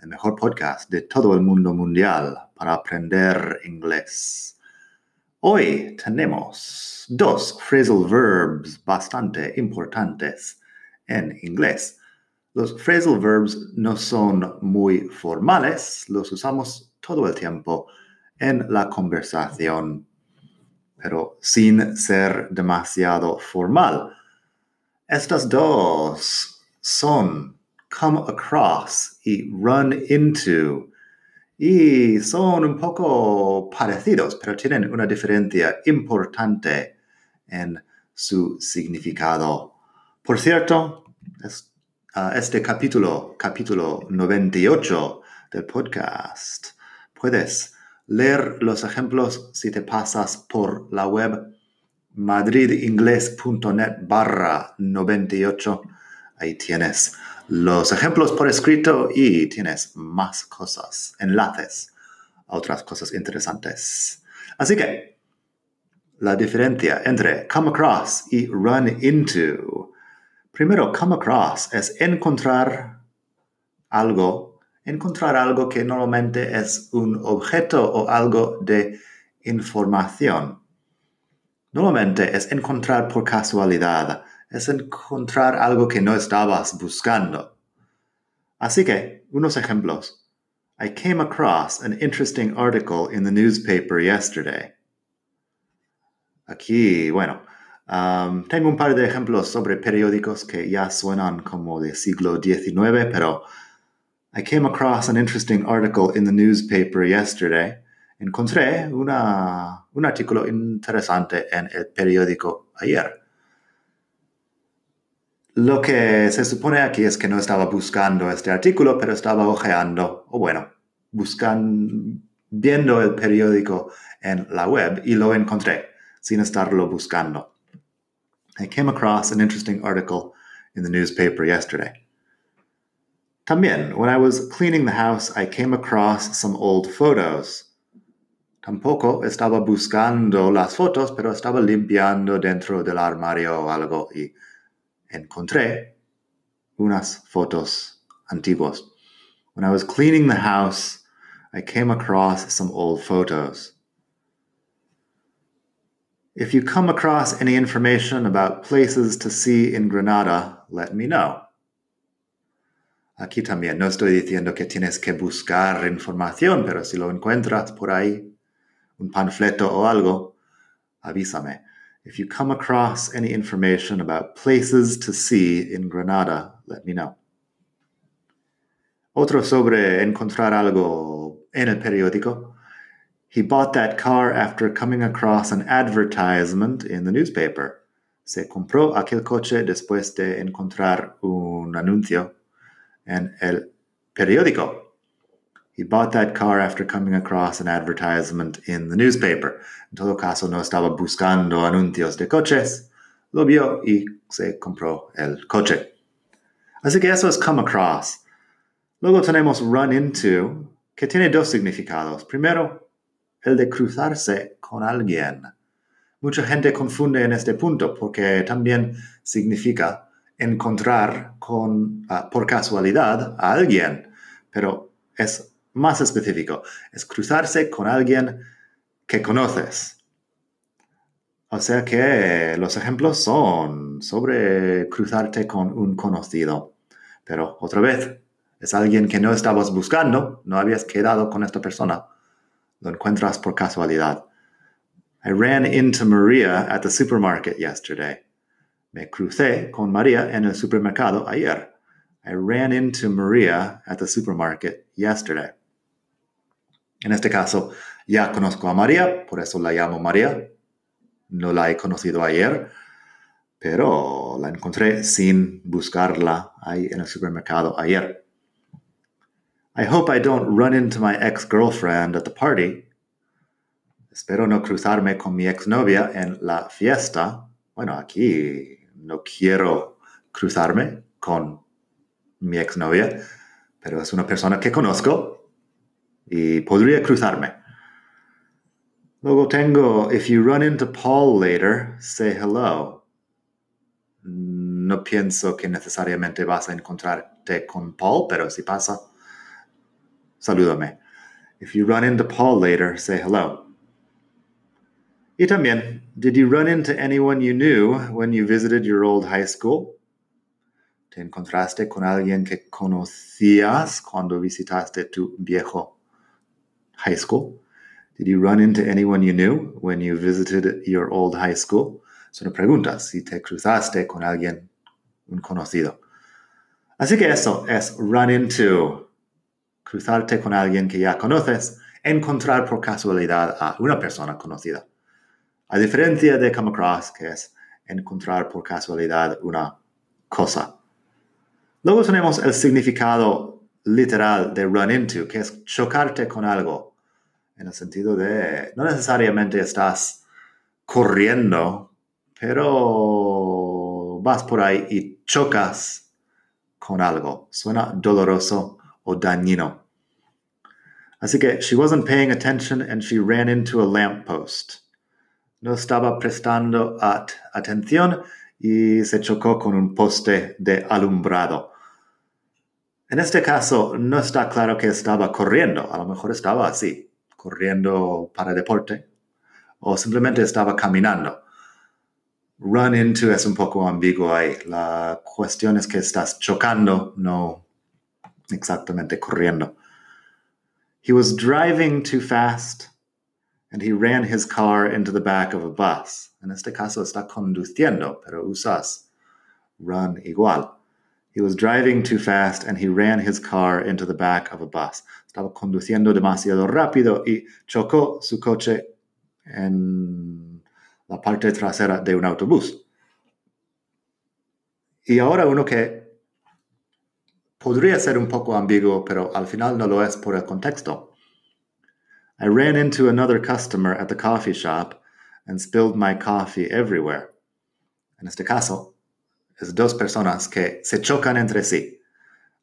el mejor podcast de todo el mundo mundial para aprender inglés. Hoy tenemos dos phrasal verbs bastante importantes en inglés. Los phrasal verbs no son muy formales, los usamos todo el tiempo en la conversación, pero sin ser demasiado formal. Estas dos son come across y run into. Y son un poco parecidos, pero tienen una diferencia importante en su significado. Por cierto, ah, este capítulo, capítulo 98 del podcast, puedes leer los ejemplos si te pasas por la web madridingles.net barra 98. Ahí tienes los ejemplos por escrito y tienes más cosas, enlaces a otras cosas interesantes. Así que la diferencia entre come across y run into. Primero, come across es encontrar algo, encontrar algo que normalmente es un objeto o algo de información. Normalmente es encontrar por casualidad es encontrar algo que no estabas buscando. Así que, unos ejemplos. I came across an interesting article in the newspaper yesterday. Aquí, bueno, um, tengo un par de ejemplos sobre periódicos que ya suenan como de siglo XIX, pero I came across an interesting article in the newspaper yesterday. Encontré una, un artículo interesante en el periódico ayer. Lo que se supone aquí es que no estaba buscando este artículo, pero estaba ojeando, o bueno, buscando, viendo el periódico en la web y lo encontré sin estarlo buscando. I came across an interesting article in the newspaper yesterday. También, when I was cleaning the house, I came across some old photos. Tampoco estaba buscando las fotos, pero estaba limpiando dentro del armario o algo y encontré unas fotos antiguas. When I was cleaning the house, I came across some old photos. If you come across any information about places to see in Granada, let me know. Aquí también no estoy diciendo que tienes que buscar información, pero si lo encuentras por ahí, un panfleto o algo, avísame. If you come across any information about places to see in Granada, let me know. Otro sobre encontrar algo en el periódico. He bought that car after coming across an advertisement in the newspaper. Se compró aquel coche después de encontrar un anuncio en el periódico. He bought that car after coming across an advertisement in the newspaper. En todo caso, no estaba buscando anuncios de coches, lo vio y se compró el coche. Así que eso es come across. Luego tenemos run into, que tiene dos significados. Primero, el de cruzarse con alguien. Mucha gente confunde en este punto porque también significa encontrar con, uh, por casualidad a alguien, pero es más específico, es cruzarse con alguien que conoces. O sea que los ejemplos son sobre cruzarte con un conocido. Pero otra vez, es alguien que no estabas buscando, no habías quedado con esta persona. Lo encuentras por casualidad. I ran into Maria at the supermarket yesterday. Me crucé con María en el supermercado ayer. I ran into Maria at the supermarket yesterday. En este caso, ya conozco a María, por eso la llamo María. No la he conocido ayer, pero la encontré sin buscarla ahí en el supermercado ayer. I hope I don't run into my ex-girlfriend at the party. Espero no cruzarme con mi exnovia en la fiesta. Bueno, aquí no quiero cruzarme con mi exnovia, pero es una persona que conozco y podría cruzarme. Luego tengo, if you run into Paul later, say hello. No pienso que necesariamente vas a encontrarte con Paul, pero si pasa, salúdame. If you run into Paul later, say hello. Y también, did you run into anyone you knew when you visited your old high school? ¿Te encontraste con alguien que conocías cuando visitaste tu viejo high school? Did you run into anyone you knew when you visited your old high school? Es una pregunta, si te cruzaste con alguien, conocido. Así que eso es run into cruzarte con alguien que ya conoces, encontrar por casualidad a una persona conocida. A diferencia de come across, que es encontrar por casualidad una cosa. Luego tenemos el significado literal de run into, que es chocarte con algo, en el sentido de no necesariamente estás corriendo, pero vas por ahí y chocas con algo. Suena doloroso o dañino. Así que she wasn't paying attention and she ran into a lamppost. No estaba prestando at atención y se chocó con un poste de alumbrado. En este caso, no está claro que estaba corriendo, a lo mejor estaba así, corriendo para deporte, o simplemente estaba caminando. Run into es un poco ambiguo ahí. La cuestión es que estás chocando, no exactamente corriendo. He was driving too fast and he ran his car into the back of a bus. En este caso está conduciendo, pero usas run igual. He was driving too fast and he ran his car into the back of a bus. Estaba conduciendo demasiado rápido y chocó su coche en la parte trasera de un autobús. Y ahora uno que podría ser un poco ambiguo, pero al final no lo es por el contexto. I ran into another customer at the coffee shop and spilled my coffee everywhere. En este caso, es dos personas que se chocan entre sí.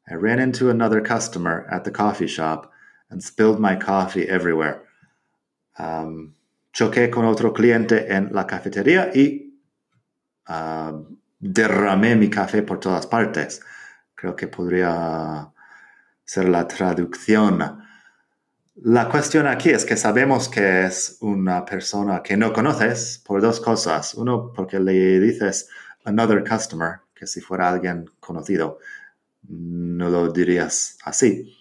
I ran into another customer at the coffee shop and spilled my coffee everywhere. Um, choqué con otro cliente en la cafetería y uh, derramé mi café por todas partes. Creo que podría ser la traducción. La cuestión aquí es que sabemos que es una persona que no conoces por dos cosas. Uno, porque le dices another customer, que si fuera alguien conocido, no lo dirías así.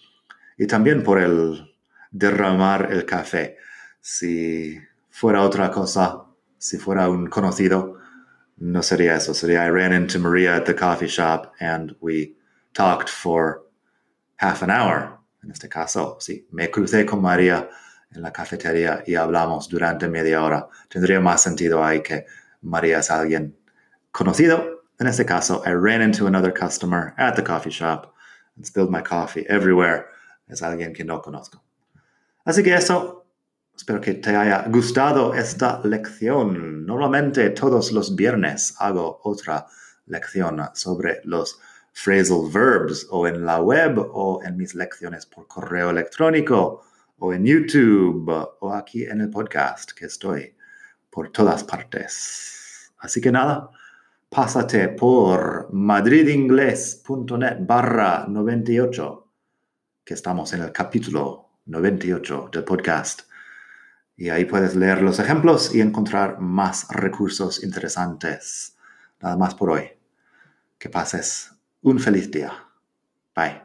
Y también por el derramar el café. Si fuera otra cosa, si fuera un conocido, no sería eso. Sería I ran into Maria at the coffee shop and we talked for half an hour. En este caso, sí, me crucé con María en la cafetería y hablamos durante media hora. Tendría más sentido ahí que María es alguien conocido. En este caso, I ran into another customer at the coffee shop and spilled my coffee everywhere. Es alguien que no conozco. Así que eso, espero que te haya gustado esta lección. Normalmente todos los viernes hago otra lección sobre los phrasal verbs o en la web o en mis lecciones por correo electrónico o en YouTube o aquí en el podcast que estoy por todas partes. Así que nada, pásate por madridingles.net barra 98, que estamos en el capítulo 98 del podcast. Y ahí puedes leer los ejemplos y encontrar más recursos interesantes. Nada más por hoy. Que pases un feliz día. Bye.